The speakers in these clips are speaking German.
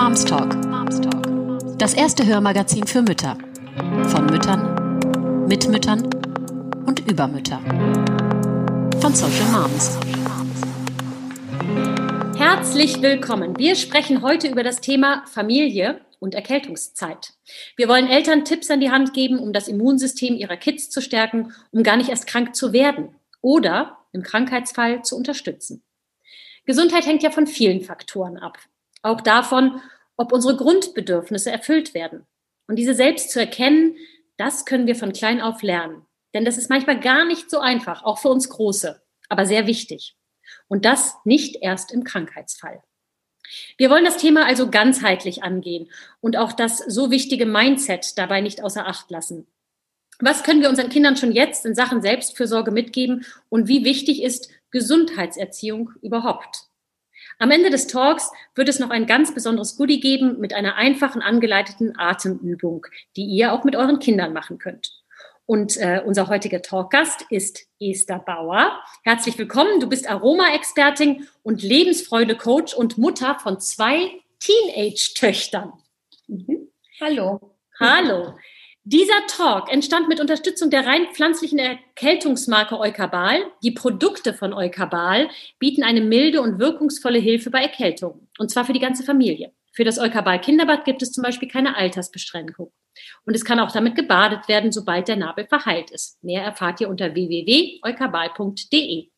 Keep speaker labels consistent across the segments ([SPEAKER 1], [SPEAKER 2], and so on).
[SPEAKER 1] Moms Talk. Das erste Hörmagazin für Mütter. Von Müttern, mit Müttern und über Mütter. Von Social Moms.
[SPEAKER 2] Herzlich willkommen. Wir sprechen heute über das Thema Familie und Erkältungszeit. Wir wollen Eltern Tipps an die Hand geben, um das Immunsystem ihrer Kids zu stärken, um gar nicht erst krank zu werden oder im Krankheitsfall zu unterstützen. Gesundheit hängt ja von vielen Faktoren ab. Auch davon, ob unsere Grundbedürfnisse erfüllt werden. Und diese selbst zu erkennen, das können wir von klein auf lernen. Denn das ist manchmal gar nicht so einfach, auch für uns Große, aber sehr wichtig. Und das nicht erst im Krankheitsfall. Wir wollen das Thema also ganzheitlich angehen und auch das so wichtige Mindset dabei nicht außer Acht lassen. Was können wir unseren Kindern schon jetzt in Sachen Selbstfürsorge mitgeben und wie wichtig ist Gesundheitserziehung überhaupt? Am Ende des Talks wird es noch ein ganz besonderes Goodie geben mit einer einfachen angeleiteten Atemübung, die ihr auch mit euren Kindern machen könnt. Und äh, unser heutiger Talkgast ist Esther Bauer. Herzlich willkommen. Du bist Aroma-Expertin und Lebensfreude-Coach und Mutter von zwei Teenage-Töchtern.
[SPEAKER 3] Mhm. Hallo.
[SPEAKER 2] Hallo. Dieser Talk entstand mit Unterstützung der rein pflanzlichen Erkältungsmarke Eukabal. Die Produkte von Eukabal bieten eine milde und wirkungsvolle Hilfe bei Erkältung. Und zwar für die ganze Familie. Für das Eukabal Kinderbad gibt es zum Beispiel keine Altersbeschränkung. Und es kann auch damit gebadet werden, sobald der Nabel verheilt ist. Mehr erfahrt ihr unter www.eukabal.de.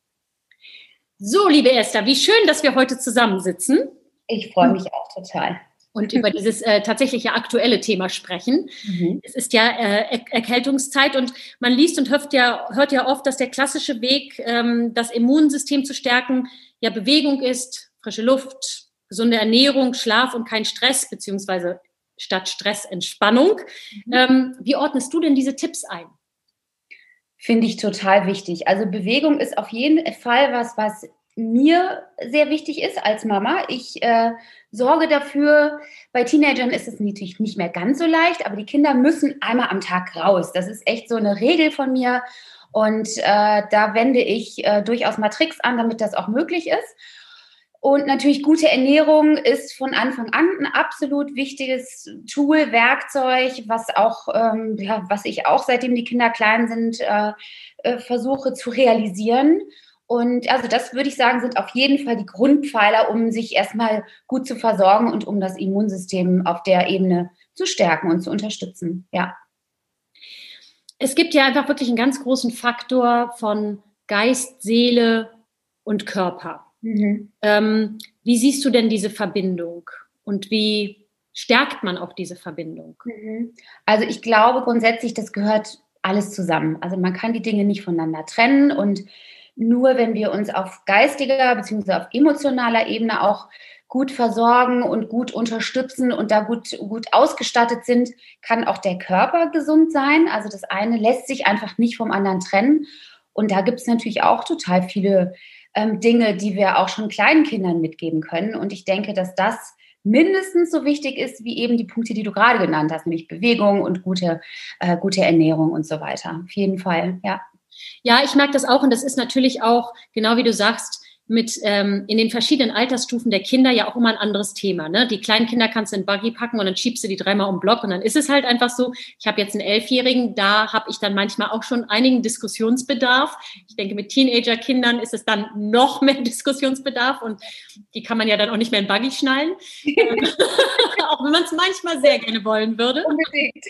[SPEAKER 2] So, liebe Esther, wie schön, dass wir heute zusammensitzen.
[SPEAKER 3] Ich freue mich auch total
[SPEAKER 2] und über dieses äh, tatsächliche aktuelle Thema sprechen. Mhm. Es ist ja äh, er Erkältungszeit und man liest und hört ja, hört ja oft, dass der klassische Weg, ähm, das Immunsystem zu stärken, ja Bewegung ist, frische Luft, gesunde Ernährung, Schlaf und kein Stress, beziehungsweise statt Stress Entspannung. Mhm. Ähm, wie ordnest du denn diese Tipps ein?
[SPEAKER 3] Finde ich total wichtig. Also Bewegung ist auf jeden Fall was, was mir sehr wichtig ist als Mama. Ich äh, sorge dafür, bei Teenagern ist es natürlich nicht mehr ganz so leicht, aber die Kinder müssen einmal am Tag raus. Das ist echt so eine Regel von mir. Und äh, da wende ich äh, durchaus mal Tricks an, damit das auch möglich ist. Und natürlich gute Ernährung ist von Anfang an ein absolut wichtiges Tool, Werkzeug, was auch, ähm, ja, was ich auch seitdem die Kinder klein sind, äh, äh, versuche zu realisieren. Und also das würde ich sagen, sind auf jeden Fall die Grundpfeiler, um sich erstmal gut zu versorgen und um das Immunsystem auf der Ebene zu stärken und zu unterstützen. Ja.
[SPEAKER 2] Es gibt ja einfach wirklich einen ganz großen Faktor von Geist, Seele und Körper. Mhm. Ähm, wie siehst du denn diese Verbindung und wie stärkt man auch diese Verbindung?
[SPEAKER 3] Mhm. Also ich glaube grundsätzlich, das gehört alles zusammen. Also man kann die Dinge nicht voneinander trennen und nur wenn wir uns auf geistiger bzw. auf emotionaler Ebene auch gut versorgen und gut unterstützen und da gut, gut ausgestattet sind, kann auch der Körper gesund sein. Also das eine lässt sich einfach nicht vom anderen trennen. Und da gibt es natürlich auch total viele ähm, Dinge, die wir auch schon kleinen Kindern mitgeben können. Und ich denke, dass das mindestens so wichtig ist wie eben die Punkte, die du gerade genannt hast, nämlich Bewegung und gute, äh, gute Ernährung und so weiter. Auf jeden Fall, ja.
[SPEAKER 2] Ja, ich merke das auch und das ist natürlich auch, genau wie du sagst, mit ähm, in den verschiedenen Altersstufen der Kinder ja auch immer ein anderes Thema. Ne? Die kleinen Kinder kannst du in Buggy packen und dann schiebst du die dreimal um Block und dann ist es halt einfach so. Ich habe jetzt einen Elfjährigen, da habe ich dann manchmal auch schon einigen Diskussionsbedarf. Ich denke, mit Teenager-Kindern ist es dann noch mehr Diskussionsbedarf und die kann man ja dann auch nicht mehr in Buggy schnallen. auch wenn man es manchmal sehr gerne wollen würde. Unbedingt.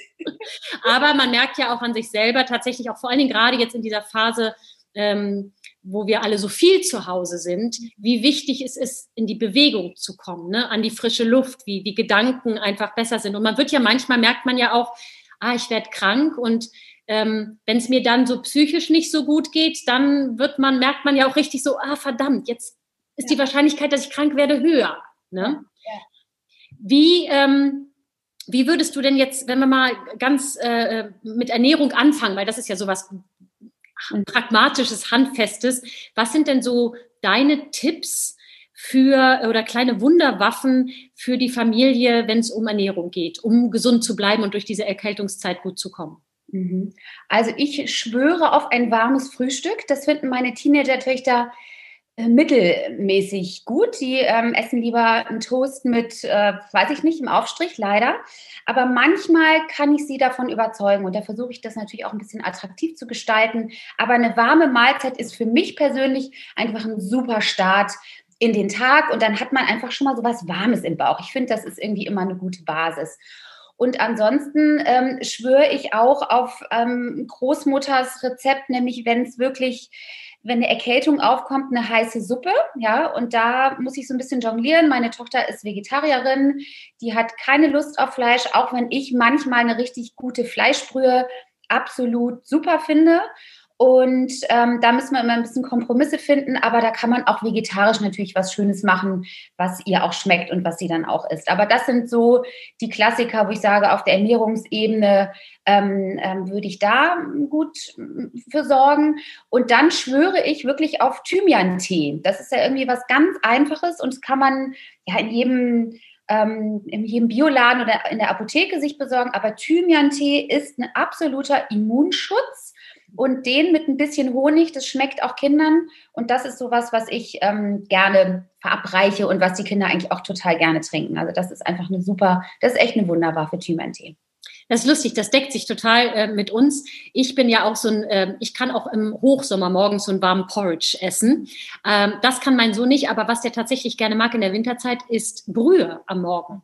[SPEAKER 2] Aber man merkt ja auch an sich selber tatsächlich auch vor allen Dingen gerade jetzt in dieser Phase, ähm, wo wir alle so viel zu Hause sind, wie wichtig es ist, in die Bewegung zu kommen, ne? an die frische Luft, wie die Gedanken einfach besser sind. Und man wird ja manchmal, merkt man ja auch, ah, ich werde krank und ähm, wenn es mir dann so psychisch nicht so gut geht, dann wird man, merkt man ja auch richtig so, ah, verdammt, jetzt ist ja. die Wahrscheinlichkeit, dass ich krank werde, höher. Ne? Ja. Wie, ähm, wie würdest du denn jetzt, wenn wir mal ganz äh, mit Ernährung anfangen, weil das ist ja sowas pragmatisches, handfestes. Was sind denn so deine Tipps für oder kleine Wunderwaffen für die Familie, wenn es um Ernährung geht, um gesund zu bleiben und durch diese Erkältungszeit gut zu kommen?
[SPEAKER 3] Mhm. Also ich schwöre auf ein warmes Frühstück. Das finden meine Teenager-Töchter mittelmäßig gut. Die ähm, essen lieber einen Toast mit, äh, weiß ich nicht, im Aufstrich, leider. Aber manchmal kann ich sie davon überzeugen und da versuche ich das natürlich auch ein bisschen attraktiv zu gestalten. Aber eine warme Mahlzeit ist für mich persönlich einfach ein super Start in den Tag und dann hat man einfach schon mal so was Warmes im Bauch. Ich finde, das ist irgendwie immer eine gute Basis. Und ansonsten ähm, schwöre ich auch auf ähm, Großmutters Rezept, nämlich wenn es wirklich wenn eine Erkältung aufkommt, eine heiße Suppe, ja, und da muss ich so ein bisschen jonglieren. Meine Tochter ist Vegetarierin, die hat keine Lust auf Fleisch, auch wenn ich manchmal eine richtig gute Fleischbrühe absolut super finde. Und ähm, da müssen wir immer ein bisschen Kompromisse finden, aber da kann man auch vegetarisch natürlich was Schönes machen, was ihr auch schmeckt und was sie dann auch isst. Aber das sind so die Klassiker, wo ich sage, auf der Ernährungsebene ähm, ähm, würde ich da gut für sorgen. Und dann schwöre ich wirklich auf Thymian-Tee. Das ist ja irgendwie was ganz Einfaches und das kann man ja in jedem ähm, in jedem Bioladen oder in der Apotheke sich besorgen. Aber Thymian-Tee ist ein absoluter Immunschutz und den mit ein bisschen Honig, das schmeckt auch Kindern. Und das ist sowas, was ich ähm, gerne verabreiche und was die Kinder eigentlich auch total gerne trinken. Also das ist einfach eine super, das ist echt eine Wunderwaffe, Thymian-Tee.
[SPEAKER 2] Das ist lustig, das deckt sich total äh, mit uns. Ich bin ja auch so ein, äh, ich kann auch im Hochsommer morgens so einen warmen Porridge essen. Ähm, das kann mein Sohn nicht, aber was der tatsächlich gerne mag in der Winterzeit, ist Brühe am Morgen.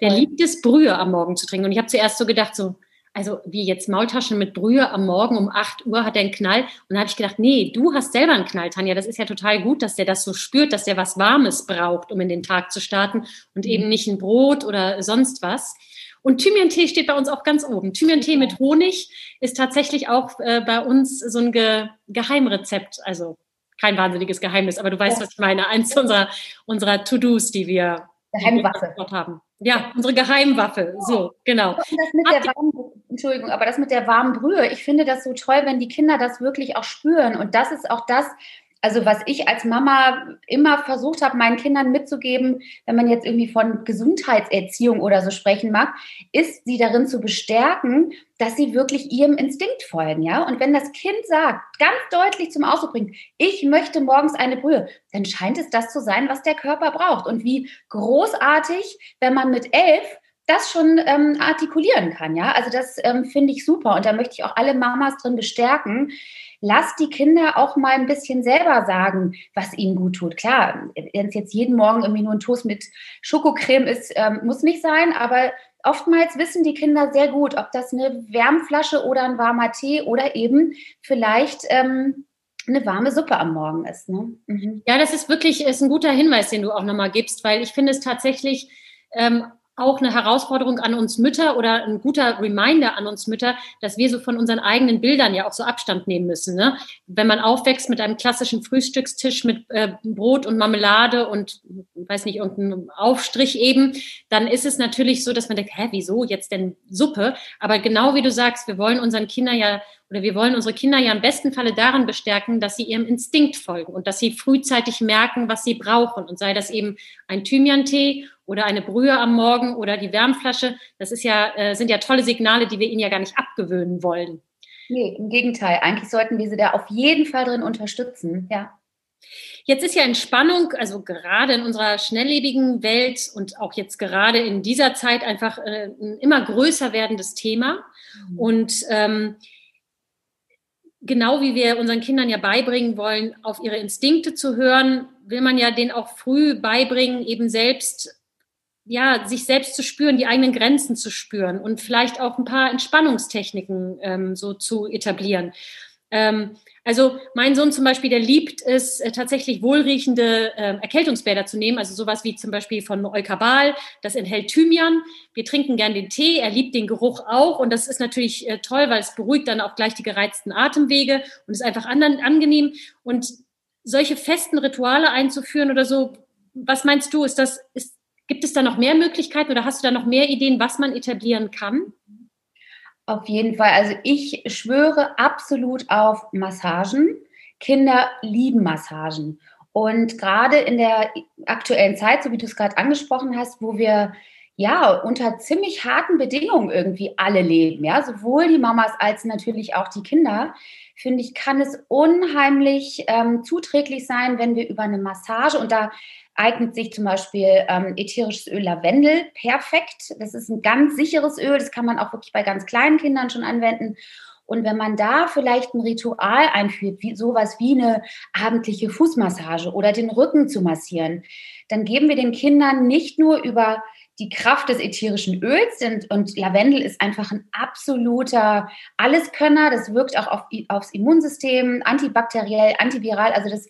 [SPEAKER 2] Der liebt es, Brühe am Morgen zu trinken. Und ich habe zuerst so gedacht, so, also wie jetzt Maultaschen mit Brühe am Morgen um 8 Uhr hat er einen Knall. Und dann habe ich gedacht, nee, du hast selber einen Knall, Tanja. Das ist ja total gut, dass der das so spürt, dass der was Warmes braucht, um in den Tag zu starten und eben nicht ein Brot oder sonst was. Und Thymian-Tee steht bei uns auch ganz oben. Thymian-Tee mit Honig ist tatsächlich auch äh, bei uns so ein Ge Geheimrezept. Also kein wahnsinniges Geheimnis, aber du weißt, was ich meine. Eins unserer, unserer To-Dos, die wir
[SPEAKER 3] Geheimwaffe.
[SPEAKER 2] haben. Ja, unsere Geheimwaffe. So, genau.
[SPEAKER 3] Warmen, Entschuldigung, aber das mit der warmen Brühe, ich finde das so toll, wenn die Kinder das wirklich auch spüren. Und das ist auch das, also was ich als Mama immer versucht habe, meinen Kindern mitzugeben, wenn man jetzt irgendwie von Gesundheitserziehung oder so sprechen mag, ist sie darin zu bestärken, dass sie wirklich ihrem Instinkt folgen, ja. Und wenn das Kind sagt, ganz deutlich zum Ausdruck bringt, ich möchte morgens eine Brühe, dann scheint es das zu sein, was der Körper braucht. Und wie großartig, wenn man mit elf das schon ähm, artikulieren kann, ja. Also das ähm, finde ich super und da möchte ich auch alle Mamas drin bestärken lass die Kinder auch mal ein bisschen selber sagen, was ihnen gut tut. Klar, wenn es jetzt jeden Morgen irgendwie nur ein Toast mit Schokocreme ist, ähm, muss nicht sein, aber oftmals wissen die Kinder sehr gut, ob das eine Wärmflasche oder ein warmer Tee oder eben vielleicht ähm, eine warme Suppe am Morgen ist. Ne?
[SPEAKER 2] Mhm. Ja, das ist wirklich ist ein guter Hinweis, den du auch nochmal gibst, weil ich finde es tatsächlich ähm, auch eine Herausforderung an uns Mütter oder ein guter Reminder an uns Mütter, dass wir so von unseren eigenen Bildern ja auch so Abstand nehmen müssen. Ne? Wenn man aufwächst mit einem klassischen Frühstückstisch mit äh, Brot und Marmelade und, weiß nicht, irgendeinem Aufstrich eben, dann ist es natürlich so, dass man denkt, hä, wieso jetzt denn Suppe? Aber genau wie du sagst, wir wollen unseren Kindern ja oder wir wollen unsere Kinder ja im besten Falle darin bestärken, dass sie ihrem Instinkt folgen und dass sie frühzeitig merken, was sie brauchen. Und sei das eben ein Thymian-Tee oder eine Brühe am Morgen oder die Wärmflasche, das ist ja, äh, sind ja tolle Signale, die wir ihnen ja gar nicht abgewöhnen wollen.
[SPEAKER 3] Nee, im Gegenteil. Eigentlich sollten wir sie da auf jeden Fall drin unterstützen, ja.
[SPEAKER 2] Jetzt ist ja Entspannung, also gerade in unserer schnelllebigen Welt und auch jetzt gerade in dieser Zeit einfach äh, ein immer größer werdendes Thema. Mhm. Und ähm, genau wie wir unseren Kindern ja beibringen wollen, auf ihre Instinkte zu hören, will man ja denen auch früh beibringen, eben selbst ja, sich selbst zu spüren, die eigenen Grenzen zu spüren und vielleicht auch ein paar Entspannungstechniken ähm, so zu etablieren. Ähm, also mein Sohn zum Beispiel, der liebt es äh, tatsächlich wohlriechende äh, Erkältungsbäder zu nehmen, also sowas wie zum Beispiel von Eukabal, das enthält Thymian. Wir trinken gern den Tee, er liebt den Geruch auch und das ist natürlich äh, toll, weil es beruhigt dann auch gleich die gereizten Atemwege und ist einfach anderen, angenehm. Und solche festen Rituale einzuführen oder so, was meinst du, ist das, ist, Gibt es da noch mehr Möglichkeiten oder hast du da noch mehr Ideen, was man etablieren kann?
[SPEAKER 3] Auf jeden Fall. Also ich schwöre absolut auf Massagen. Kinder lieben Massagen. Und gerade in der aktuellen Zeit, so wie du es gerade angesprochen hast, wo wir ja, unter ziemlich harten Bedingungen irgendwie alle leben, ja, sowohl die Mamas als natürlich auch die Kinder, finde ich, kann es unheimlich ähm, zuträglich sein, wenn wir über eine Massage und da eignet sich zum Beispiel ähm, ätherisches Öl Lavendel perfekt. Das ist ein ganz sicheres Öl, das kann man auch wirklich bei ganz kleinen Kindern schon anwenden. Und wenn man da vielleicht ein Ritual einführt, wie sowas wie eine abendliche Fußmassage oder den Rücken zu massieren, dann geben wir den Kindern nicht nur über die Kraft des ätherischen Öls und, und Lavendel ist einfach ein absoluter Alleskönner. Das wirkt auch auf, aufs Immunsystem, antibakteriell, antiviral. Also das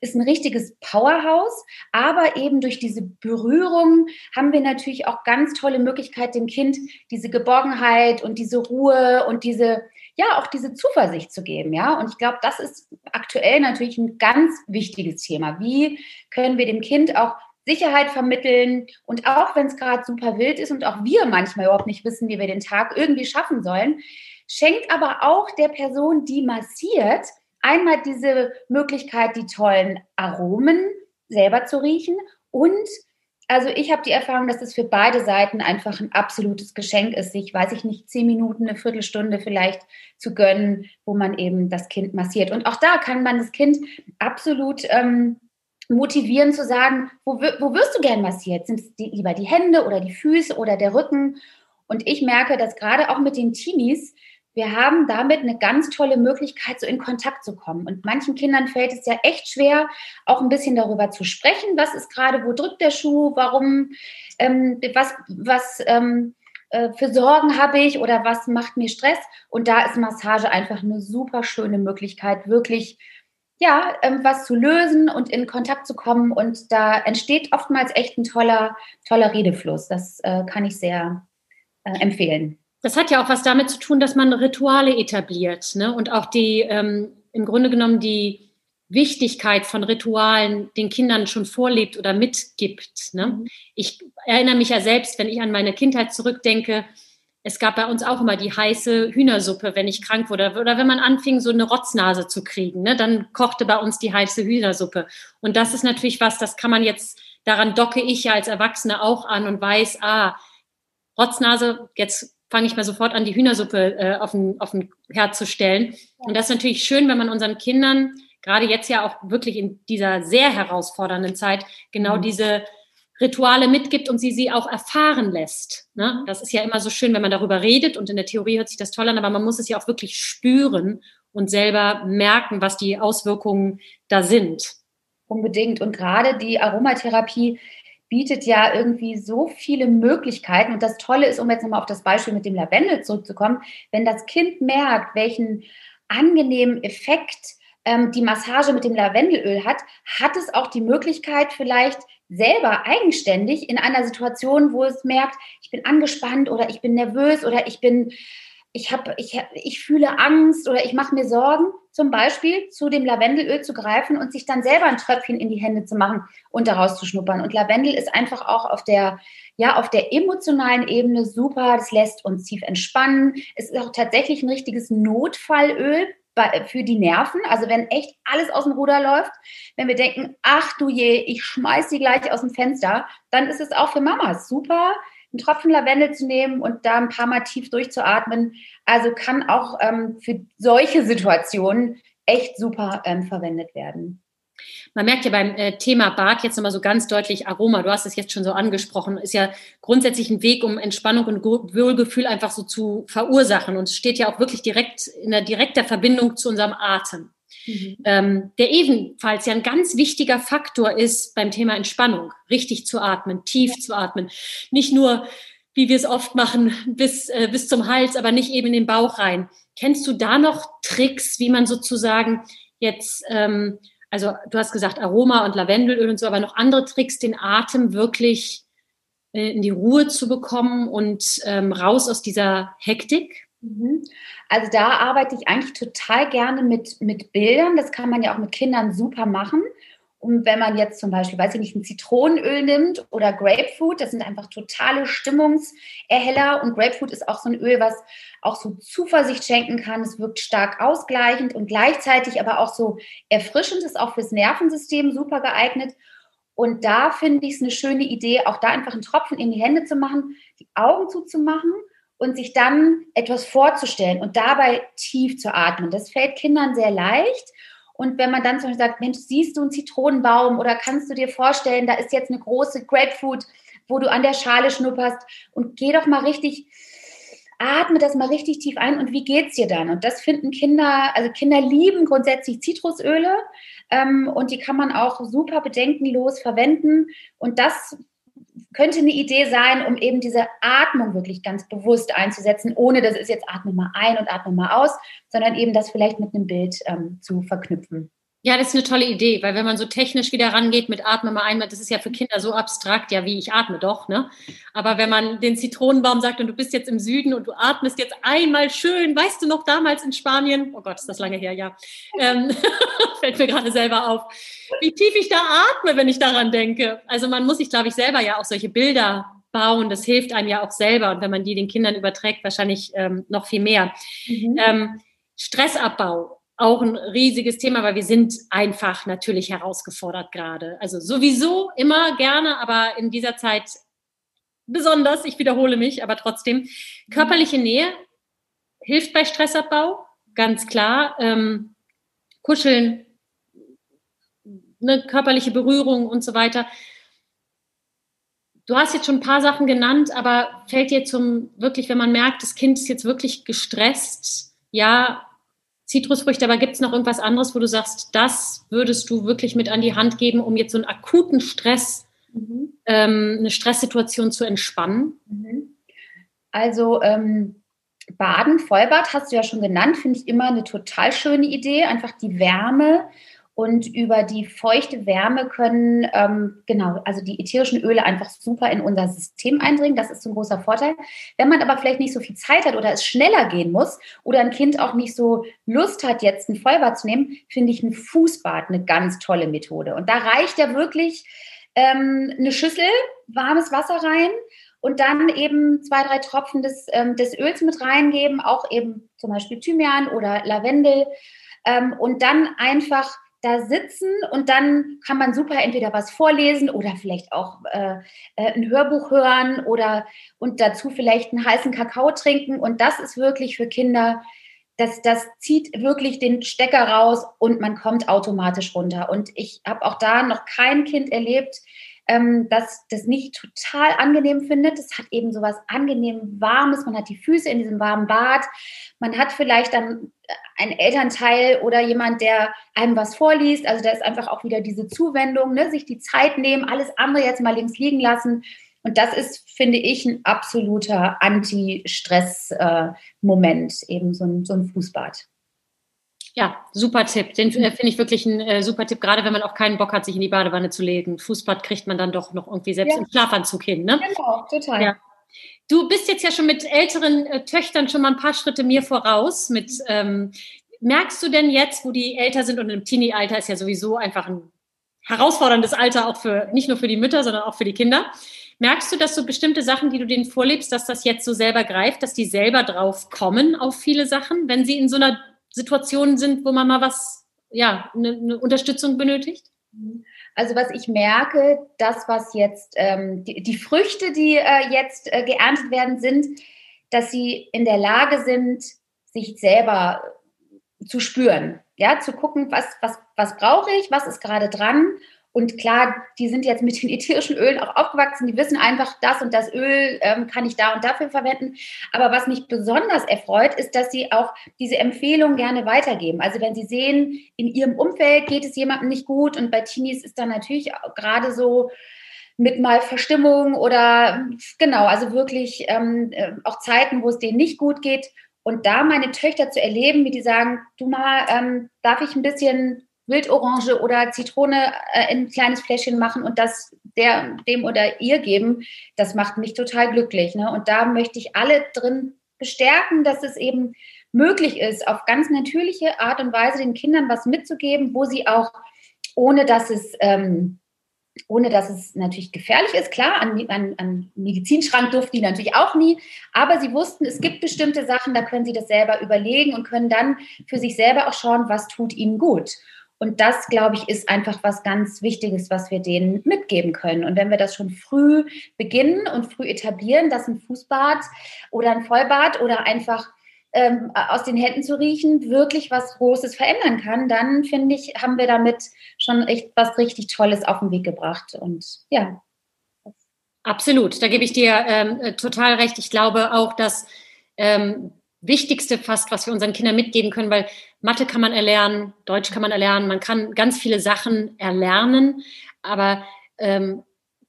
[SPEAKER 3] ist ein richtiges Powerhouse. Aber eben durch diese Berührung haben wir natürlich auch ganz tolle Möglichkeit, dem Kind diese Geborgenheit und diese Ruhe und diese ja auch diese Zuversicht zu geben, ja. Und ich glaube, das ist aktuell natürlich ein ganz wichtiges Thema. Wie können wir dem Kind auch Sicherheit vermitteln und auch wenn es gerade super wild ist und auch wir manchmal überhaupt nicht wissen, wie wir den Tag irgendwie schaffen sollen, schenkt aber auch der Person, die massiert, einmal diese Möglichkeit, die tollen Aromen selber zu riechen und also ich habe die Erfahrung, dass es für beide Seiten einfach ein absolutes Geschenk ist, sich, weiß ich nicht, zehn Minuten, eine Viertelstunde vielleicht zu gönnen, wo man eben das Kind massiert. Und auch da kann man das Kind absolut ähm, motivieren zu sagen, wo, wo wirst du gern massiert? Sind es die, lieber die Hände oder die Füße oder der Rücken? Und ich merke, dass gerade auch mit den Teenies, wir haben damit eine ganz tolle Möglichkeit, so in Kontakt zu kommen. Und manchen Kindern fällt es ja echt schwer, auch ein bisschen darüber zu sprechen. Was ist gerade, wo drückt der Schuh? Warum, ähm, was, was ähm, äh, für Sorgen habe ich oder was macht mir Stress? Und da ist Massage einfach eine super schöne Möglichkeit, wirklich ja, ähm, was zu lösen und in Kontakt zu kommen. Und da entsteht oftmals echt ein toller, toller Redefluss. Das äh, kann ich sehr äh, empfehlen.
[SPEAKER 2] Das hat ja auch was damit zu tun, dass man Rituale etabliert ne? und auch die, ähm, im Grunde genommen die Wichtigkeit von Ritualen den Kindern schon vorlebt oder mitgibt. Ne? Mhm. Ich erinnere mich ja selbst, wenn ich an meine Kindheit zurückdenke, es gab bei uns auch immer die heiße Hühnersuppe, wenn ich krank wurde. Oder wenn man anfing, so eine Rotznase zu kriegen, ne, dann kochte bei uns die heiße Hühnersuppe. Und das ist natürlich was, das kann man jetzt, daran docke ich ja als Erwachsene auch an und weiß, ah, Rotznase, jetzt fange ich mal sofort an, die Hühnersuppe äh, auf, den, auf den Herd zu stellen. Und das ist natürlich schön, wenn man unseren Kindern, gerade jetzt ja auch wirklich in dieser sehr herausfordernden Zeit, genau mhm. diese Rituale mitgibt und sie sie auch erfahren lässt. Ne? Das ist ja immer so schön, wenn man darüber redet und in der Theorie hört sich das toll an, aber man muss es ja auch wirklich spüren und selber merken, was die Auswirkungen da sind.
[SPEAKER 3] Unbedingt. Und gerade die Aromatherapie bietet ja irgendwie so viele Möglichkeiten. Und das Tolle ist, um jetzt nochmal auf das Beispiel mit dem Lavendel zurückzukommen, wenn das Kind merkt, welchen angenehmen Effekt ähm, die Massage mit dem Lavendelöl hat, hat es auch die Möglichkeit, vielleicht selber eigenständig in einer Situation, wo es merkt, ich bin angespannt oder ich bin nervös oder ich bin, ich habe, ich, ich fühle Angst oder ich mache mir Sorgen, zum Beispiel zu dem Lavendelöl zu greifen und sich dann selber ein Tröpfchen in die Hände zu machen und daraus zu schnuppern. Und Lavendel ist einfach auch auf der, ja, auf der emotionalen Ebene super. Das lässt uns tief entspannen. Es ist auch tatsächlich ein richtiges Notfallöl für die Nerven. Also wenn echt alles aus dem Ruder läuft, wenn wir denken, ach du je, ich schmeiß sie gleich aus dem Fenster, dann ist es auch für Mamas super, einen Tropfen Lavendel zu nehmen und da ein paar Mal tief durchzuatmen. Also kann auch ähm, für solche Situationen echt super ähm, verwendet werden.
[SPEAKER 2] Man merkt ja beim äh, Thema Bad jetzt nochmal so ganz deutlich Aroma. Du hast es jetzt schon so angesprochen. Ist ja grundsätzlich ein Weg, um Entspannung und Wohlgefühl einfach so zu verursachen. Und es steht ja auch wirklich direkt in der direkter Verbindung zu unserem Atem. Mhm. Ähm, der ebenfalls ja ein ganz wichtiger Faktor ist beim Thema Entspannung, richtig zu atmen, tief zu atmen. Nicht nur, wie wir es oft machen, bis, äh, bis zum Hals, aber nicht eben in den Bauch rein. Kennst du da noch Tricks, wie man sozusagen jetzt ähm, also du hast gesagt Aroma und Lavendelöl und so, aber noch andere Tricks, den Atem wirklich äh, in die Ruhe zu bekommen und ähm, raus aus dieser Hektik?
[SPEAKER 3] Mhm. Also da arbeite ich eigentlich total gerne mit, mit Bildern. Das kann man ja auch mit Kindern super machen. Und wenn man jetzt zum Beispiel, weiß ich nicht, ein Zitronenöl nimmt oder Grapefruit, das sind einfach totale Stimmungserheller. Und Grapefruit ist auch so ein Öl, was auch so Zuversicht schenken kann. Es wirkt stark ausgleichend und gleichzeitig aber auch so erfrischend, ist auch fürs Nervensystem super geeignet. Und da finde ich es eine schöne Idee, auch da einfach einen Tropfen in die Hände zu machen, die Augen zuzumachen und sich dann etwas vorzustellen und dabei tief zu atmen. Das fällt Kindern sehr leicht. Und wenn man dann zum Beispiel sagt, Mensch, siehst du einen Zitronenbaum oder kannst du dir vorstellen, da ist jetzt eine große Grapefruit, wo du an der Schale schnupperst und geh doch mal richtig, atme das mal richtig tief ein und wie geht's dir dann? Und das finden Kinder, also Kinder lieben grundsätzlich Zitrusöle ähm, und die kann man auch super bedenkenlos verwenden. Und das könnte eine Idee sein, um eben diese Atmung wirklich ganz bewusst einzusetzen, ohne dass es jetzt atme mal ein und atme mal aus, sondern eben das vielleicht mit einem Bild ähm, zu verknüpfen.
[SPEAKER 2] Ja, das ist eine tolle Idee, weil wenn man so technisch wieder rangeht mit Atme mal einmal, das ist ja für Kinder so abstrakt, ja, wie ich atme doch, ne? Aber wenn man den Zitronenbaum sagt und du bist jetzt im Süden und du atmest jetzt einmal schön, weißt du noch damals in Spanien, oh Gott, ist das lange her, ja, ähm, fällt mir gerade selber auf, wie tief ich da atme, wenn ich daran denke. Also man muss sich, glaube ich, selber ja auch solche Bilder bauen, das hilft einem ja auch selber und wenn man die den Kindern überträgt, wahrscheinlich ähm, noch viel mehr. Mhm. Ähm, Stressabbau auch ein riesiges Thema, weil wir sind einfach natürlich herausgefordert gerade. Also sowieso immer gerne, aber in dieser Zeit besonders, ich wiederhole mich, aber trotzdem. Körperliche Nähe hilft bei Stressabbau, ganz klar. Ähm, kuscheln, eine körperliche Berührung und so weiter. Du hast jetzt schon ein paar Sachen genannt, aber fällt dir zum wirklich, wenn man merkt, das Kind ist jetzt wirklich gestresst, ja, Zitrusfrüchte, aber gibt es noch irgendwas anderes, wo du sagst, das würdest du wirklich mit an die Hand geben, um jetzt so einen akuten Stress, mhm. ähm, eine Stresssituation zu entspannen? Mhm.
[SPEAKER 3] Also ähm, Baden, Vollbad hast du ja schon genannt, finde ich immer eine total schöne Idee. Einfach die Wärme und über die feuchte Wärme können, ähm, genau, also die ätherischen Öle einfach super in unser System eindringen. Das ist ein großer Vorteil. Wenn man aber vielleicht nicht so viel Zeit hat oder es schneller gehen muss oder ein Kind auch nicht so Lust hat, jetzt ein Vollbad zu nehmen, finde ich ein Fußbad eine ganz tolle Methode. Und da reicht ja wirklich ähm, eine Schüssel, warmes Wasser rein und dann eben zwei, drei Tropfen des, ähm, des Öls mit reingeben, auch eben zum Beispiel Thymian oder Lavendel. Ähm, und dann einfach da sitzen und dann kann man super entweder was vorlesen oder vielleicht auch äh, äh, ein Hörbuch hören oder und dazu vielleicht einen heißen Kakao trinken. Und das ist wirklich für Kinder, das, das zieht wirklich den Stecker raus und man kommt automatisch runter. Und ich habe auch da noch kein Kind erlebt, ähm, das das nicht total angenehm findet. Es hat eben so was angenehm Warmes. Man hat die Füße in diesem warmen Bad. Man hat vielleicht dann ein Elternteil oder jemand, der einem was vorliest. Also da ist einfach auch wieder diese Zuwendung, ne? sich die Zeit nehmen, alles andere jetzt mal links liegen lassen. Und das ist, finde ich, ein absoluter Anti-Stress-Moment, äh, eben so ein, so ein Fußbad.
[SPEAKER 2] Ja, super Tipp. Den äh, finde ich wirklich ein äh, super Tipp, gerade wenn man auch keinen Bock hat, sich in die Badewanne zu legen. Fußbad kriegt man dann doch noch irgendwie selbst ja. im Schlafanzug hin. Ne? Genau, total. Ja. Du bist jetzt ja schon mit älteren äh, Töchtern schon mal ein paar Schritte mir voraus. Mit, ähm, merkst du denn jetzt, wo die älter sind und im Teenie-Alter ist ja sowieso einfach ein herausforderndes Alter, auch für nicht nur für die Mütter, sondern auch für die Kinder. Merkst du, dass so bestimmte Sachen, die du denen vorlebst, dass das jetzt so selber greift, dass die selber drauf kommen auf viele Sachen, wenn sie in so einer Situationen sind, wo man mal was, ja, eine, eine Unterstützung benötigt?
[SPEAKER 3] Also was ich merke, das, was jetzt, ähm, die, die, Früchte, die äh, jetzt äh, geerntet werden, sind, dass sie in der Lage sind, sich selber zu spüren, ja, zu gucken, was, was, was brauche ich, was ist gerade dran und klar, die sind jetzt mit den ätherischen Ölen auch aufgewachsen, die wissen einfach, das und das Öl ähm, kann ich da und dafür verwenden. Aber was mich besonders erfreut, ist, dass sie auch diese Empfehlung gerne weitergeben. Also wenn sie sehen, in ihrem Umfeld geht es jemandem nicht gut und bei Teenies ist dann natürlich gerade so mit mal Verstimmung oder genau, also wirklich ähm, äh, auch Zeiten, wo es denen nicht gut geht. Und da meine Töchter zu erleben, wie die sagen, du mal, ähm, darf ich ein bisschen Wildorange oder Zitrone äh, in ein kleines Fläschchen machen und das der, dem oder ihr geben, das macht mich total glücklich. Ne? Und da möchte ich alle drin bestärken, dass es eben möglich ist, auf ganz natürliche Art und Weise den Kindern was mitzugeben, wo sie auch, ohne dass es, ähm, ohne dass es natürlich gefährlich ist, klar, an, an, an Medizinschrank durften die natürlich auch nie, aber sie wussten, es gibt bestimmte Sachen, da können sie das selber überlegen und können dann für sich selber auch schauen, was tut ihnen gut. Und das, glaube ich, ist einfach was ganz Wichtiges, was wir denen mitgeben können. Und wenn wir das schon früh beginnen und früh etablieren, dass ein Fußbad oder ein Vollbad oder einfach ähm, aus den Händen zu riechen, wirklich was Großes verändern kann, dann finde ich, haben wir damit schon echt was richtig Tolles auf den Weg gebracht. Und ja.
[SPEAKER 2] Absolut, da gebe ich dir ähm, äh, total recht. Ich glaube auch, dass ähm, Wichtigste fast, was wir unseren Kindern mitgeben können, weil Mathe kann man erlernen, Deutsch kann man erlernen, man kann ganz viele Sachen erlernen, aber ähm,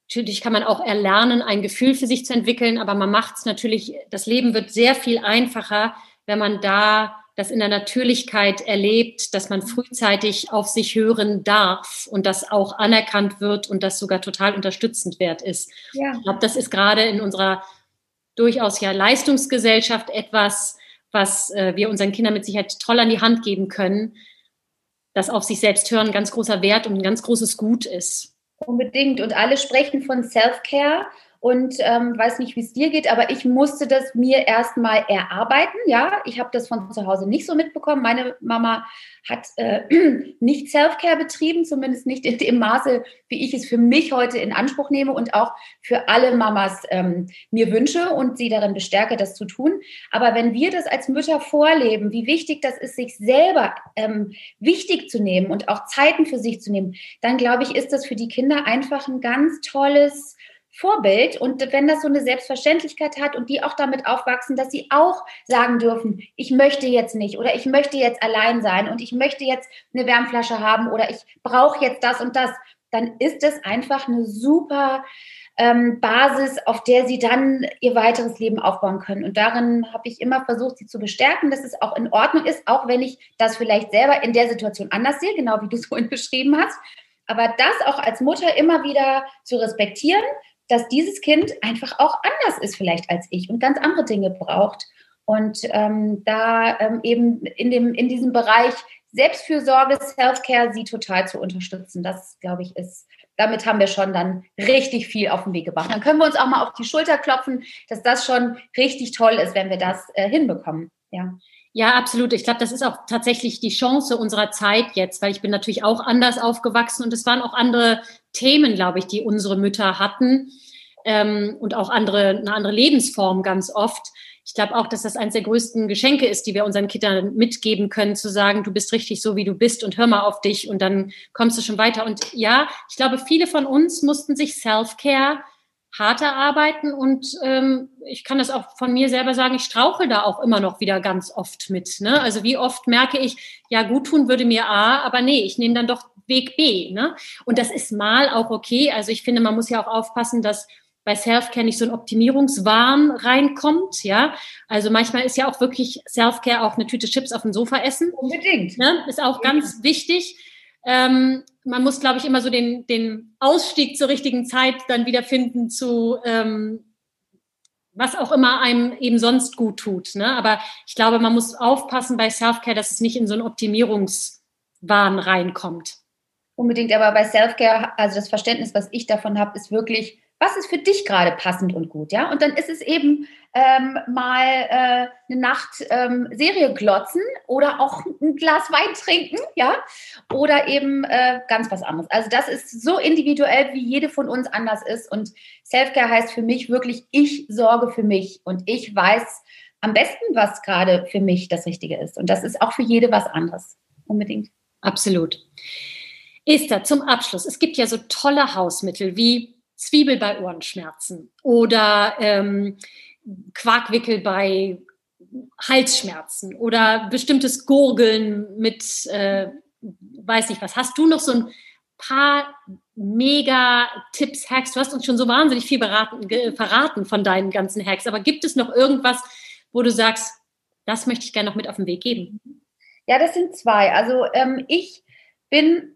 [SPEAKER 2] natürlich kann man auch erlernen, ein Gefühl für sich zu entwickeln, aber man macht es natürlich, das Leben wird sehr viel einfacher, wenn man da das in der Natürlichkeit erlebt, dass man frühzeitig auf sich hören darf und das auch anerkannt wird und das sogar total unterstützend wert ist. Ja. Ich glaube, das ist gerade in unserer durchaus ja Leistungsgesellschaft etwas, was äh, wir unseren Kindern mit Sicherheit toll an die Hand geben können, dass auf sich selbst hören ein ganz großer Wert und ein ganz großes Gut ist.
[SPEAKER 3] Unbedingt. Und alle sprechen von Self-Care und ähm, weiß nicht, wie es dir geht, aber ich musste das mir erstmal erarbeiten. Ja, ich habe das von zu Hause nicht so mitbekommen. Meine Mama hat äh, nicht Self-Care betrieben, zumindest nicht in dem Maße, wie ich es für mich heute in Anspruch nehme und auch für alle Mamas ähm, mir wünsche und sie darin bestärke, das zu tun. Aber wenn wir das als Mütter vorleben, wie wichtig das ist, sich selber ähm, wichtig zu nehmen und auch Zeiten für sich zu nehmen, dann glaube ich, ist das für die Kinder einfach ein ganz tolles Vorbild und wenn das so eine Selbstverständlichkeit hat und die auch damit aufwachsen, dass sie auch sagen dürfen, ich möchte jetzt nicht oder ich möchte jetzt allein sein und ich möchte jetzt eine Wärmflasche haben oder ich brauche jetzt das und das, dann ist es einfach eine super ähm, Basis, auf der sie dann ihr weiteres Leben aufbauen können. Und darin habe ich immer versucht, sie zu bestärken, dass es auch in Ordnung ist, auch wenn ich das vielleicht selber in der Situation anders sehe, genau wie du es vorhin beschrieben hast. Aber das auch als Mutter immer wieder zu respektieren, dass dieses Kind einfach auch anders ist vielleicht als ich und ganz andere Dinge braucht. Und ähm, da ähm, eben in, dem, in diesem Bereich Selbstfürsorge, Self-Care sie total zu unterstützen, das glaube ich ist, damit haben wir schon dann richtig viel auf den Weg gebracht. Dann können wir uns auch mal auf die Schulter klopfen, dass das schon richtig toll ist, wenn wir das äh, hinbekommen. Ja.
[SPEAKER 2] Ja, absolut. Ich glaube, das ist auch tatsächlich die Chance unserer Zeit jetzt, weil ich bin natürlich auch anders aufgewachsen und es waren auch andere Themen, glaube ich, die unsere Mütter hatten ähm, und auch andere, eine andere Lebensform ganz oft. Ich glaube auch, dass das eines der größten Geschenke ist, die wir unseren Kindern mitgeben können, zu sagen, du bist richtig so, wie du bist und hör mal auf dich und dann kommst du schon weiter. Und ja, ich glaube, viele von uns mussten sich Self-Care harter arbeiten und ähm, ich kann das auch von mir selber sagen, ich strauche da auch immer noch wieder ganz oft mit. Ne? Also wie oft merke ich, ja, gut tun würde mir A, aber nee, ich nehme dann doch Weg B. Ne? Und das ist mal auch okay. Also ich finde, man muss ja auch aufpassen, dass bei Self-Care nicht so ein Optimierungswahn reinkommt, ja. Also manchmal ist ja auch wirklich Self-Care auch eine Tüte Chips auf dem Sofa essen.
[SPEAKER 3] Unbedingt.
[SPEAKER 2] Ne? Ist auch ganz wichtig. Ähm, man muss, glaube ich, immer so den, den Ausstieg zur richtigen Zeit dann wieder finden zu ähm, was auch immer einem eben sonst gut tut. Ne? Aber ich glaube, man muss aufpassen bei Self-Care, dass es nicht in so einen Optimierungswahn reinkommt.
[SPEAKER 3] Unbedingt, aber bei Self-Care, also das Verständnis, was ich davon habe, ist wirklich was ist für dich gerade passend und gut, ja? Und dann ist es eben ähm, mal äh, eine Nacht ähm, Serie glotzen oder auch ein Glas Wein trinken, ja? Oder eben äh, ganz was anderes. Also das ist so individuell, wie jede von uns anders ist. Und Selfcare heißt für mich wirklich, ich sorge für mich und ich weiß am besten, was gerade für mich das Richtige ist. Und das ist auch für jede was anderes. Unbedingt.
[SPEAKER 2] Absolut. Esther, zum Abschluss. Es gibt ja so tolle Hausmittel wie Zwiebel bei Ohrenschmerzen oder ähm, Quarkwickel bei Halsschmerzen oder bestimmtes Gurgeln mit, äh, weiß nicht was. Hast du noch so ein paar mega Tipps, Hacks? Du hast uns schon so wahnsinnig viel beraten, verraten von deinen ganzen Hacks, aber gibt es noch irgendwas, wo du sagst, das möchte ich gerne noch mit auf den Weg geben?
[SPEAKER 3] Ja, das sind zwei. Also ähm, ich bin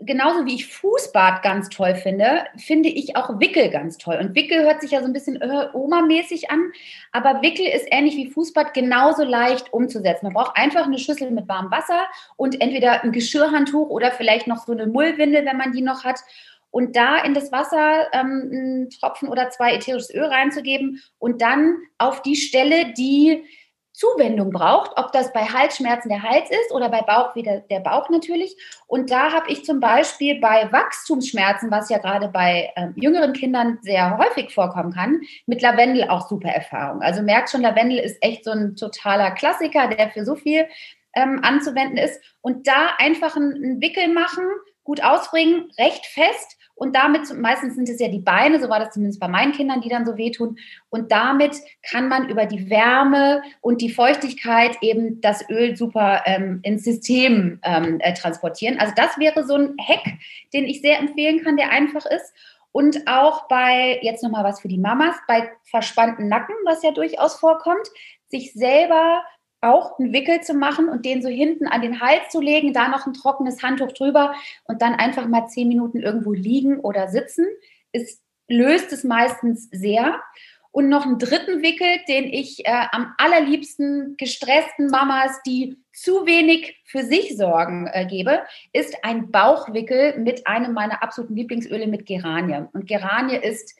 [SPEAKER 3] genauso wie ich Fußbad ganz toll finde, finde ich auch Wickel ganz toll. Und Wickel hört sich ja so ein bisschen äh, Oma-mäßig an, aber Wickel ist ähnlich wie Fußbad genauso leicht umzusetzen. Man braucht einfach eine Schüssel mit warmem Wasser und entweder ein Geschirrhandtuch oder vielleicht noch so eine Mullwindel, wenn man die noch hat. Und da in das Wasser ähm, einen Tropfen oder zwei ätherisches Öl reinzugeben und dann auf die Stelle, die Zuwendung braucht, ob das bei Halsschmerzen der Hals ist oder bei Bauch wieder der Bauch natürlich. Und da habe ich zum Beispiel bei Wachstumsschmerzen, was ja gerade bei äh, jüngeren Kindern sehr häufig vorkommen kann, mit Lavendel auch super Erfahrung. Also merkt schon, Lavendel ist echt so ein totaler Klassiker, der für so viel ähm, anzuwenden ist. Und da einfach einen Wickel machen, gut ausbringen, recht fest und damit, meistens sind es ja die Beine, so war das zumindest bei meinen Kindern, die dann so wehtun. Und damit kann man über die Wärme und die Feuchtigkeit eben das Öl super ähm, ins System ähm, äh, transportieren. Also das wäre so ein Hack, den ich sehr empfehlen kann, der einfach ist. Und auch bei, jetzt nochmal was für die Mamas, bei verspannten Nacken, was ja durchaus vorkommt, sich selber auch einen Wickel zu machen und den so hinten an den Hals zu legen, da noch ein trockenes Handtuch drüber und dann einfach mal zehn Minuten irgendwo liegen oder sitzen, ist, löst es meistens sehr. Und noch einen dritten Wickel, den ich äh, am allerliebsten gestressten Mamas, die zu wenig für sich sorgen, äh, gebe, ist ein Bauchwickel mit einem meiner absoluten Lieblingsöle mit Geranie. Und Geranie ist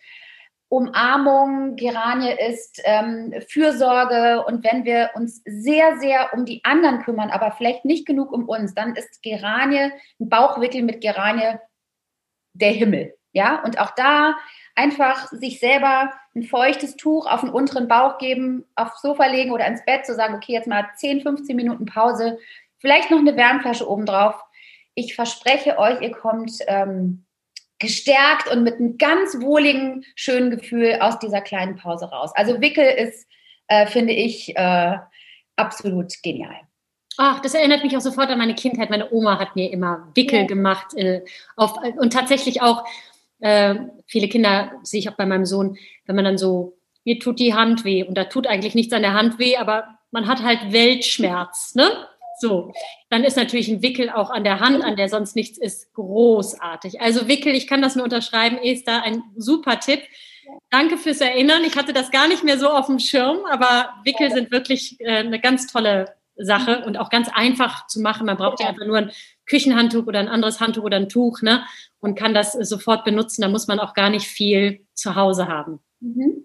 [SPEAKER 3] Umarmung, Geranie ist ähm, Fürsorge und wenn wir uns sehr, sehr um die anderen kümmern, aber vielleicht nicht genug um uns, dann ist Geranie, ein Bauchwickel mit Geranie der Himmel. Ja, und auch da einfach sich selber ein feuchtes Tuch auf den unteren Bauch geben, aufs Sofa legen oder ins Bett, zu sagen, okay, jetzt mal 10, 15 Minuten Pause, vielleicht noch eine Wärmflasche obendrauf. Ich verspreche euch, ihr kommt ähm, gestärkt und mit einem ganz wohligen, schönen Gefühl aus dieser kleinen Pause raus. Also Wickel ist, äh, finde ich, äh, absolut genial.
[SPEAKER 2] Ach, das erinnert mich auch sofort an meine Kindheit. Meine Oma hat mir immer Wickel ja. gemacht äh, auf, und tatsächlich auch äh, viele Kinder sehe ich auch bei meinem Sohn, wenn man dann so mir tut die Hand weh und da tut eigentlich nichts an der Hand weh, aber man hat halt Weltschmerz, ne? So, dann ist natürlich ein Wickel auch an der Hand, an der sonst nichts ist, großartig. Also Wickel, ich kann das nur unterschreiben, ist da ein super Tipp. Danke fürs Erinnern. Ich hatte das gar nicht mehr so auf dem Schirm, aber Wickel sind wirklich äh, eine ganz tolle Sache und auch ganz einfach zu machen. Man braucht ja einfach nur ein Küchenhandtuch oder ein anderes Handtuch oder ein Tuch ne? und kann das sofort benutzen. Da muss man auch gar nicht viel zu Hause haben. Mhm.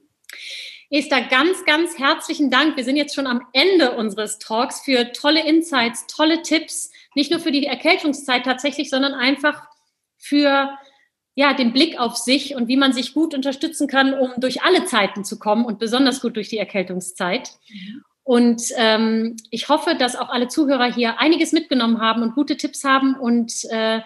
[SPEAKER 2] Esther, ganz, ganz herzlichen Dank. Wir sind jetzt schon am Ende unseres Talks für tolle Insights, tolle Tipps, nicht nur für die Erkältungszeit tatsächlich, sondern einfach für ja, den Blick auf sich und wie man sich gut unterstützen kann, um durch alle Zeiten zu kommen und besonders gut durch die Erkältungszeit. Und ähm, ich hoffe, dass auch alle Zuhörer hier einiges mitgenommen haben und gute Tipps haben. Und äh,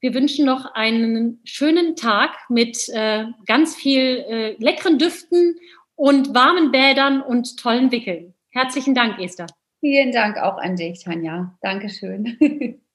[SPEAKER 2] wir wünschen noch einen schönen Tag mit äh, ganz viel äh, leckeren Düften und warmen Bädern und tollen Wickeln. Herzlichen Dank, Esther.
[SPEAKER 3] Vielen Dank auch an dich, Tanja. Dankeschön.